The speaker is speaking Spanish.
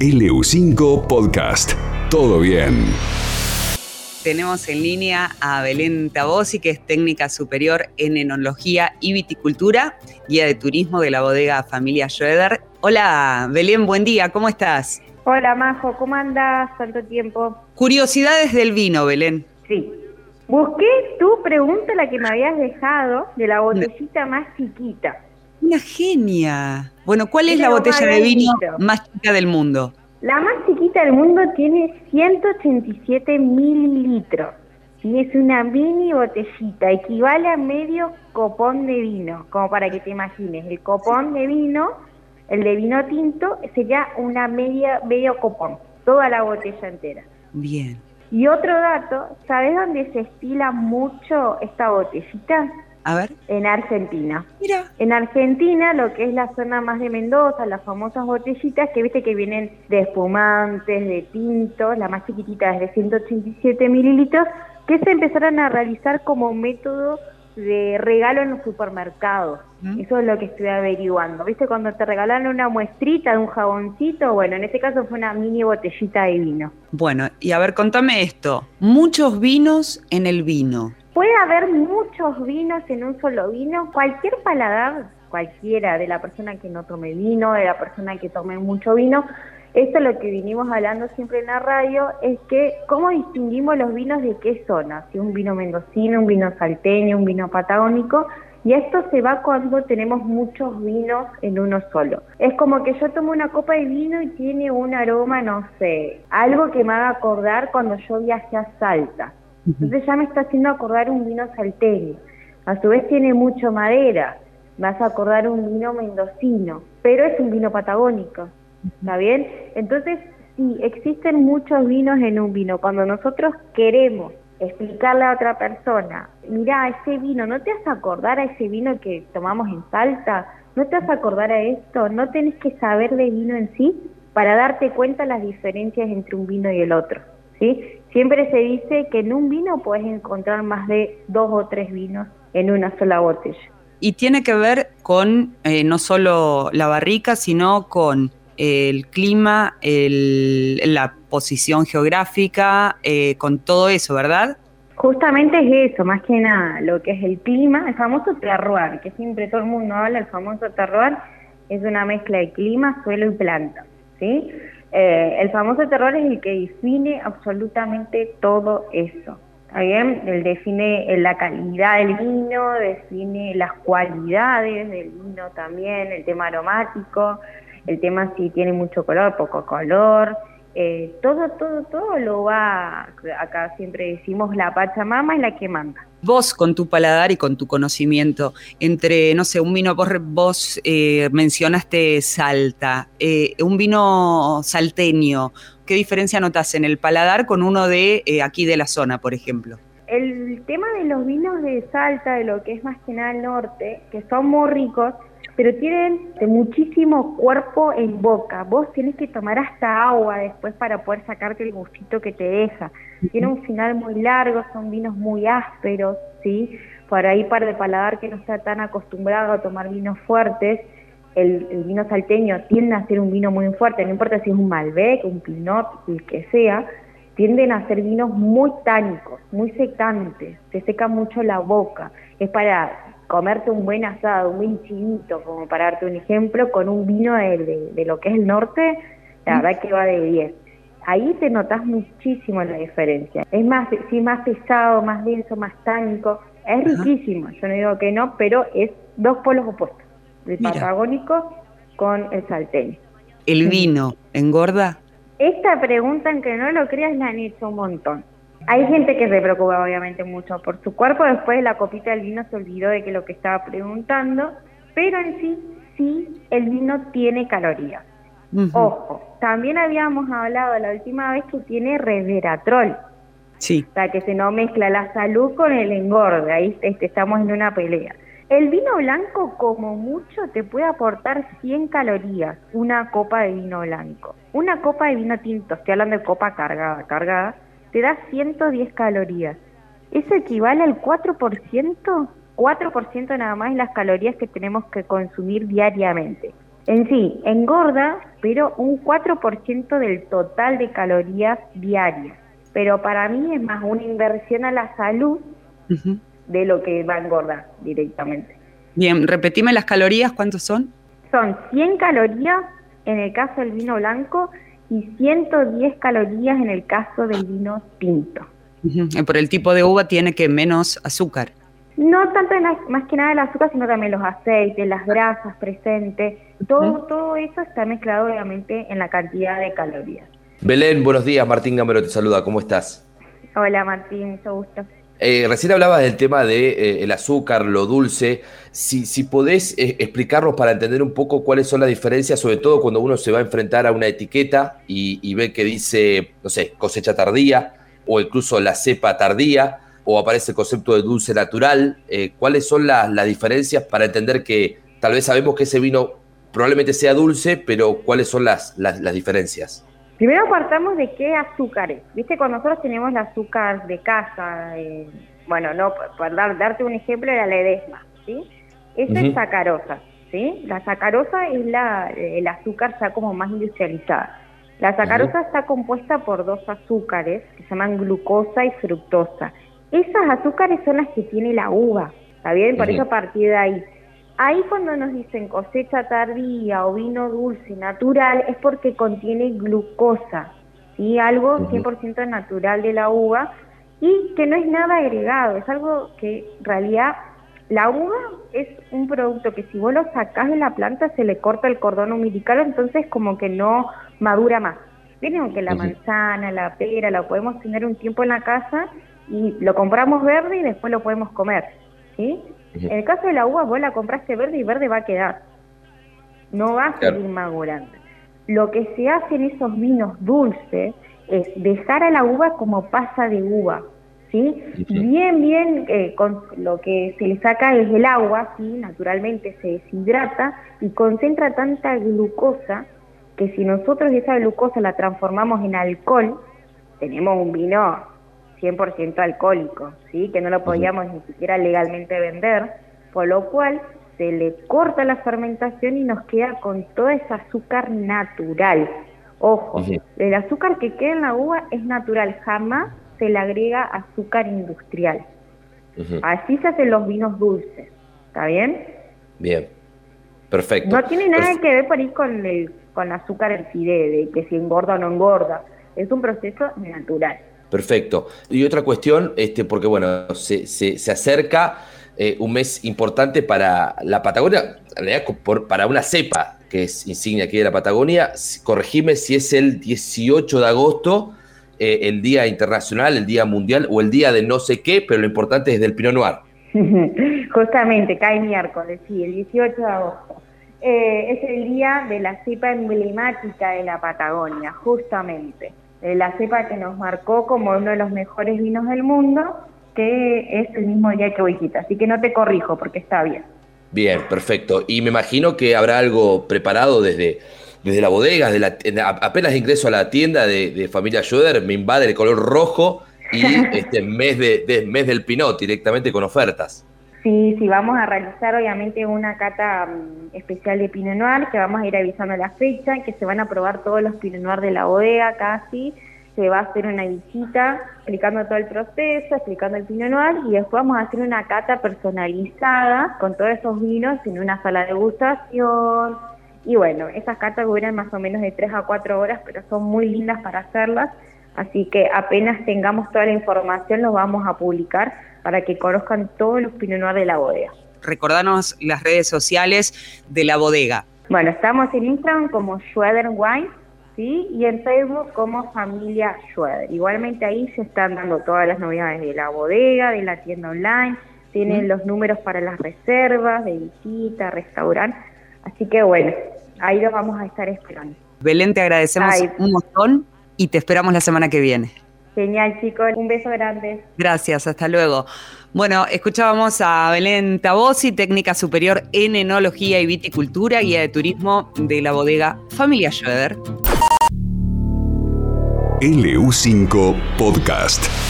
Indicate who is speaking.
Speaker 1: LU5 Podcast. Todo bien.
Speaker 2: Tenemos en línea a Belén Tabosi, que es técnica superior en enología y viticultura, guía de turismo de la bodega Familia Schroeder. Hola, Belén, buen día, ¿cómo estás?
Speaker 3: Hola, Majo, ¿cómo andás? ¿Cuánto tiempo?
Speaker 2: Curiosidades del vino, Belén.
Speaker 3: Sí. Busqué tu pregunta, la que me habías dejado, de la botellita más chiquita.
Speaker 2: Una genia. Bueno, ¿cuál es,
Speaker 3: Es
Speaker 2: la botella de vino
Speaker 3: bonito.
Speaker 2: más chica del mundo?
Speaker 3: La más chiquita del mundo tiene 187 mililitros. Y es una mini botellita, equivale a medio copón de vino, como para que te imagines. El copón de vino, el de vino tinto, sería una media, medio copón, toda la botella entera.
Speaker 2: Bien.
Speaker 3: Y otro dato, ¿sabes dónde se estila mucho esta botellita?
Speaker 2: A ver.
Speaker 3: En Argentina.
Speaker 2: Mira.
Speaker 3: En Argentina, lo que es la zona más de Mendoza, las famosas botellitas que viste que vienen de espumantes, de tintos, la más chiquitita es de 187 mililitros, que se empezaron a realizar como método de regalo en los supermercados.
Speaker 2: ¿Mm?
Speaker 3: Eso es lo que estoy averiguando. ¿Viste cuando te regalan una muestrita de un jaboncito? Bueno, en este caso fue una mini botellita de vino.
Speaker 2: Bueno, y a ver, contame esto. Muchos vinos en el vino.
Speaker 3: Puede haber muchos vinos en un solo vino, cualquier paladar, cualquiera, de la persona que no tome vino, de la persona que tome mucho vino. Esto es lo que vinimos hablando siempre en la radio, es que cómo distinguimos los vinos de qué zona, si un vino mendocino, un vino salteño, un vino patagónico, y esto se va cuando tenemos muchos vinos en uno solo. Es como que yo tomo una copa de vino y tiene un aroma, no sé, algo que me haga acordar cuando yo viajé a Salta. Entonces ya me está haciendo acordar un vino salteño. A su vez tiene mucho madera. Vas a acordar un vino mendocino, pero es un vino patagónico. ¿Está bien? Entonces, sí, existen muchos vinos en un vino. Cuando nosotros queremos explicarle a otra persona, mira, ese vino, ¿no te vas a acordar a ese vino que tomamos en Salta? ¿No te vas a acordar a esto? ¿No tenés que saber de vino en sí para darte cuenta las diferencias entre un vino y el otro? ¿Sí? Siempre se dice que en un vino puedes encontrar más de dos o tres vinos en una sola botella.
Speaker 2: Y tiene que ver con eh, no solo la barrica, sino con el clima, el- la posición geográfica, eh, con todo eso, ¿verdad?
Speaker 3: Justamente es eso, más que nada, lo que es el clima, el famoso terroir, que siempre todo el mundo habla, el famoso terroir, es una mezcla de clima, suelo y planta, ¿sí? Eh, el famoso terroir es el que define absolutamente todo eso, ¿está bien? Él define eh, la calidad del vino, define las cualidades del vino también, el tema aromático, el tema si tiene mucho color, poco color, eh, todo, todo, todo lo va, acá siempre decimos, la Pachamama es la que manda.
Speaker 2: Vos con tu paladar y con tu conocimiento, entre, no sé, un vino, vos, vos eh, mencionaste Salta, eh, un vino salteño, ¿qué diferencia notas en el paladar con uno de eh, aquí de la zona, por ejemplo?
Speaker 3: El tema de los vinos de Salta, de lo que es más que nada el norte, que son muy ricos, pero tienen muchísimo cuerpo en boca. Vos tenés que tomar hasta agua después para poder sacarte el gustito que te deja. Tiene un final muy largo, son vinos muy ásperos, ¿sí? Por ahí para el paladar que no está tan acostumbrado a tomar vinos fuertes, el, el vino salteño tiende a ser un vino muy fuerte, no importa si es un Malbec, un Pinot, el que sea, tienden a ser vinos muy tánicos, muy secantes, te seca mucho la boca. Es para comerte un buen asado, un buen chinito, como para darte un ejemplo, con un vino de, de- de lo que es el norte, la verdad que va de 10. Ahí te notas muchísimo la diferencia. Es más, sí, más pesado, más denso, más tánico. Es
Speaker 2: Ajá.
Speaker 3: riquísimo, yo no digo que no, pero es dos polos opuestos. El
Speaker 2: Mira.
Speaker 3: patagónico con el salteño.
Speaker 2: ¿El vino engorda?
Speaker 3: Esta pregunta, aunque no lo creas, la han hecho un montón. Hay gente que se preocupa obviamente mucho por su cuerpo, después de la copita del vino se olvidó de que lo que estaba preguntando, pero en sí, sí, el vino tiene calorías. Ojo, también habíamos hablado la última vez que tiene resveratrol,
Speaker 2: Sí.
Speaker 3: o sea que se no mezcla la salud con el engorde, ahí este, estamos en una pelea. El vino blanco, como mucho, te puede aportar 100 calorías, una copa de vino blanco. Una copa de vino tinto, estoy hablando de copa cargada, cargada, te da 110 calorías. Eso equivale al 4%, 4% nada más de las calorías que tenemos que consumir diariamente. En sí, engorda, pero un 4% del total de calorías diarias. Pero para mí es más una inversión a la salud de lo que va a engordar directamente.
Speaker 2: Bien, repetime las calorías, ¿cuántos son?
Speaker 3: Son 100 calorías en el caso del vino blanco y 110 calorías en el caso del vino tinto.
Speaker 2: Por el tipo de uva tiene que menos azúcar.
Speaker 3: No tanto más que nada el azúcar, sino también los aceites, las grasas presentes. Todo, todo eso está mezclado obviamente en la cantidad de calorías.
Speaker 4: Belén, buenos días. Martín Gamero te saluda. ¿Cómo estás?
Speaker 3: Hola Martín, mucho gusto.
Speaker 4: Eh, recién hablabas del tema de, eh, azúcar, lo dulce. Si, si podés eh, explicarnos para entender un poco cuáles son las diferencias, sobre todo cuando uno se va a enfrentar a una etiqueta y, ve que dice, no sé, cosecha tardía o incluso la cepa tardía o aparece el concepto de dulce natural. ¿Cuáles son las diferencias para entender que tal vez sabemos que ese vino probablemente sea dulce, pero cuáles son las, las, las diferencias?
Speaker 3: Primero partamos de qué azúcares. Viste, cuando nosotros tenemos el azúcar de casa, eh, bueno, no, por darte un ejemplo, era la edesma, ¿sí? Esa es sacarosa, ¿sí? La sacarosa es la, el azúcar ya como más industrializada. La sacarosa está compuesta por dos azúcares que se llaman glucosa y fructosa. Esas azúcares son las que tiene la uva, ¿está bien? Por eso a partir de ahí Ahí cuando nos dicen cosecha tardía o vino dulce natural es porque contiene glucosa, ¿sí? algo 100% natural de la uva y que no es nada agregado, es algo que en realidad la uva es un producto que si vos lo sacás de la planta se le corta el cordón umbilical, entonces como que no madura más. Miren que la manzana, la pera, la podemos tener un tiempo en la casa y lo compramos verde y después lo podemos comer, ¿sí? En el caso de la uva, vos la compraste verde y verde va a quedar. No va a seguir madurando. Lo que se hace en esos vinos dulces es dejar a la uva como pasa de uva. ¿sí? Bien, bien, eh, con lo que se le saca es el agua, ¿sí? naturalmente se deshidrata y concentra tanta glucosa que si nosotros esa glucosa la transformamos en alcohol, tenemos un vino 100% alcohólico, ¿sí? que no lo podíamos ni siquiera legalmente vender, por lo cual se le corta la fermentación y nos queda con todo ese azúcar natural. Ojo, el azúcar que queda en la uva es natural, jamás se le agrega azúcar industrial. Así se hacen los vinos dulces, ¿está bien?
Speaker 4: Bien, perfecto.
Speaker 3: No tiene nada que ver por ahí con el con azúcar en sí, de que si engorda o no engorda. Es un proceso natural.
Speaker 4: Perfecto. Y otra cuestión, este, porque bueno, se, se, acerca eh, un mes importante para la Patagonia, en realidad para una cepa que es insignia aquí de la Patagonia. Corregime si es el 18 de agosto, eh, el Día Internacional, el Día Mundial o el Día de no sé qué, pero lo importante es del Pinot Noir.
Speaker 3: Justamente, cae miércoles, sí, el 18 de agosto. Eh, es el día de la cepa emblemática de la Patagonia, justamente. Eh, la cepa que nos marcó como uno de los mejores vinos del mundo, que es el mismo día que visita. Así que no te corrijo porque está bien.
Speaker 4: Bien, perfecto. Y me imagino que habrá algo preparado desde, desde la bodega, de la, apenas ingreso a la tienda de, Familia Schroeder, me invade el color rojo y este mes, de, mes del Pinot directamente con ofertas.
Speaker 3: Sí, sí, vamos a realizar obviamente una cata mm, especial de Pinot Noir, que vamos a ir avisando la fecha, que se van a probar todos los Pinot Noir de la bodega casi, se va a hacer una visita explicando todo el proceso, explicando el Pinot Noir, y después vamos a hacer una cata personalizada con todos esos vinos en una sala de degustación, y bueno, esas catas duran más o menos de 3 a 4 horas, pero son muy lindas para hacerlas, así que apenas tengamos toda la información lo vamos a publicar para que conozcan todos los Pinot Noir de la bodega.
Speaker 2: Recordanos las redes sociales de la bodega.
Speaker 3: Bueno, estamos en Instagram como Schroeder Wine, ¿sí? Y en Facebook como Familia Schroeder. Igualmente ahí se están dando todas las novedades de la bodega, de la tienda online, tienen los números para las reservas, de visita, restaurante. Así que bueno, ahí los vamos a estar esperando.
Speaker 2: Belén, te agradecemos un montón y te esperamos la semana que viene.
Speaker 3: Genial, chicos. Un beso grande.
Speaker 2: Gracias, hasta luego. Bueno, escuchábamos a Belén Tabosi, técnica superior en enología y viticultura, guía de turismo de la bodega Familia Schroeder.
Speaker 1: LU5 Podcast.